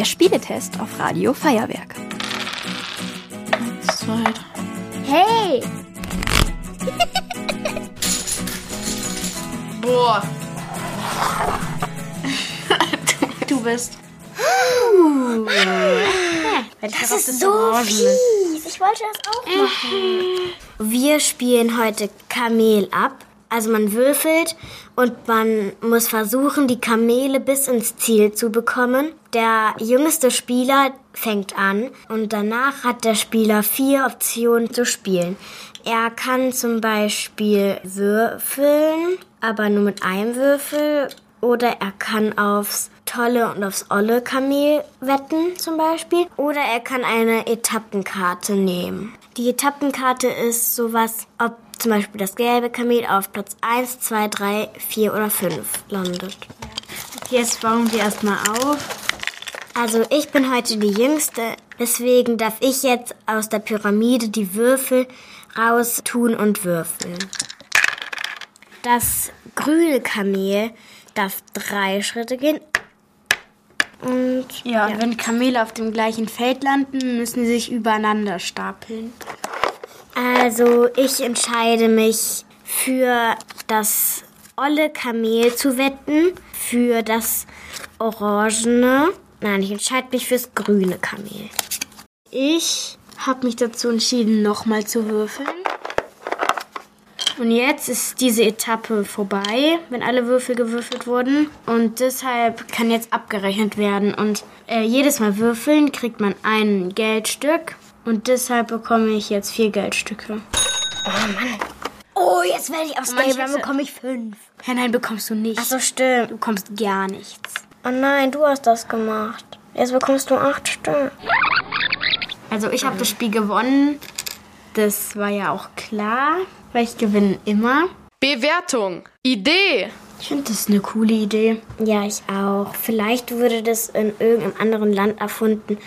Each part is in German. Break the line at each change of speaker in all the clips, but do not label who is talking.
Der Spieletest auf Radio Feuerwerk.
Eins, zwei, drei.
Hey!
Boah. du bist.
Das ist so fies. Ich wollte das auch machen.
Wir spielen heute Kamel ab. Also man würfelt und man muss versuchen, die Kamele bis ins Ziel zu bekommen. Der jüngste Spieler fängt an und danach hat der Spieler vier Optionen zu spielen. Er kann zum Beispiel würfeln, aber nur mit einem Würfel. Oder er kann aufs tolle und aufs olle Kamel wetten zum Beispiel. Oder er kann eine Etappenkarte nehmen. Die Etappenkarte ist sowas, ob zum Beispiel das gelbe Kamel auf Platz 1, 2, 3, 4 oder 5 landet.
Jetzt bauen wir erstmal auf.
Also ich bin heute die Jüngste, deswegen darf ich jetzt aus der Pyramide die Würfel raus tun und würfeln. Das grüne Kamel darf drei Schritte gehen. Und
Ja, und wenn Kamele auf dem gleichen Feld landen, müssen sie sich übereinander stapeln.
also ich entscheide mich für das olle Kamel zu wetten, für das orangene. Nein, ich entscheide mich fürs grüne Kamel.
Ich habe mich dazu entschieden, nochmal zu würfeln. Und jetzt ist diese Etappe vorbei, wenn alle Würfel gewürfelt wurden. Und deshalb kann jetzt abgerechnet werden. Und äh, jedes Mal würfeln kriegt man ein Geldstück. Und deshalb bekomme ich jetzt vier Geldstücke.
Oh, jetzt werde ich aufs
Mann,
Gelbe,
ich
dann bekomme ich fünf.
Ja, nein, bekommst du nicht.
Ach so, stimmt.
Du bekommst gar nichts.
Oh nein, du hast das gemacht. Jetzt bekommst du acht Stück.
Also ich habe das Spiel gewonnen. Das war ja auch klar, weil ich gewinne immer.
Bewertung. Idee.
Ich finde das eine coole Idee.
Ja, ich auch. Vielleicht wurde das in irgendeinem anderen Land erfunden,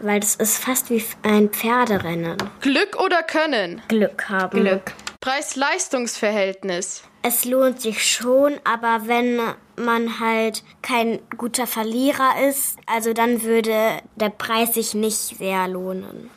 weil das ist fast wie ein Pferderennen.
Glück oder Können.
Glück haben.
Glück.
Preis-Leistungs-Verhältnis.
Es lohnt sich schon, aber wenn man halt kein guter Verlierer ist, also dann würde der Preis sich nicht sehr lohnen.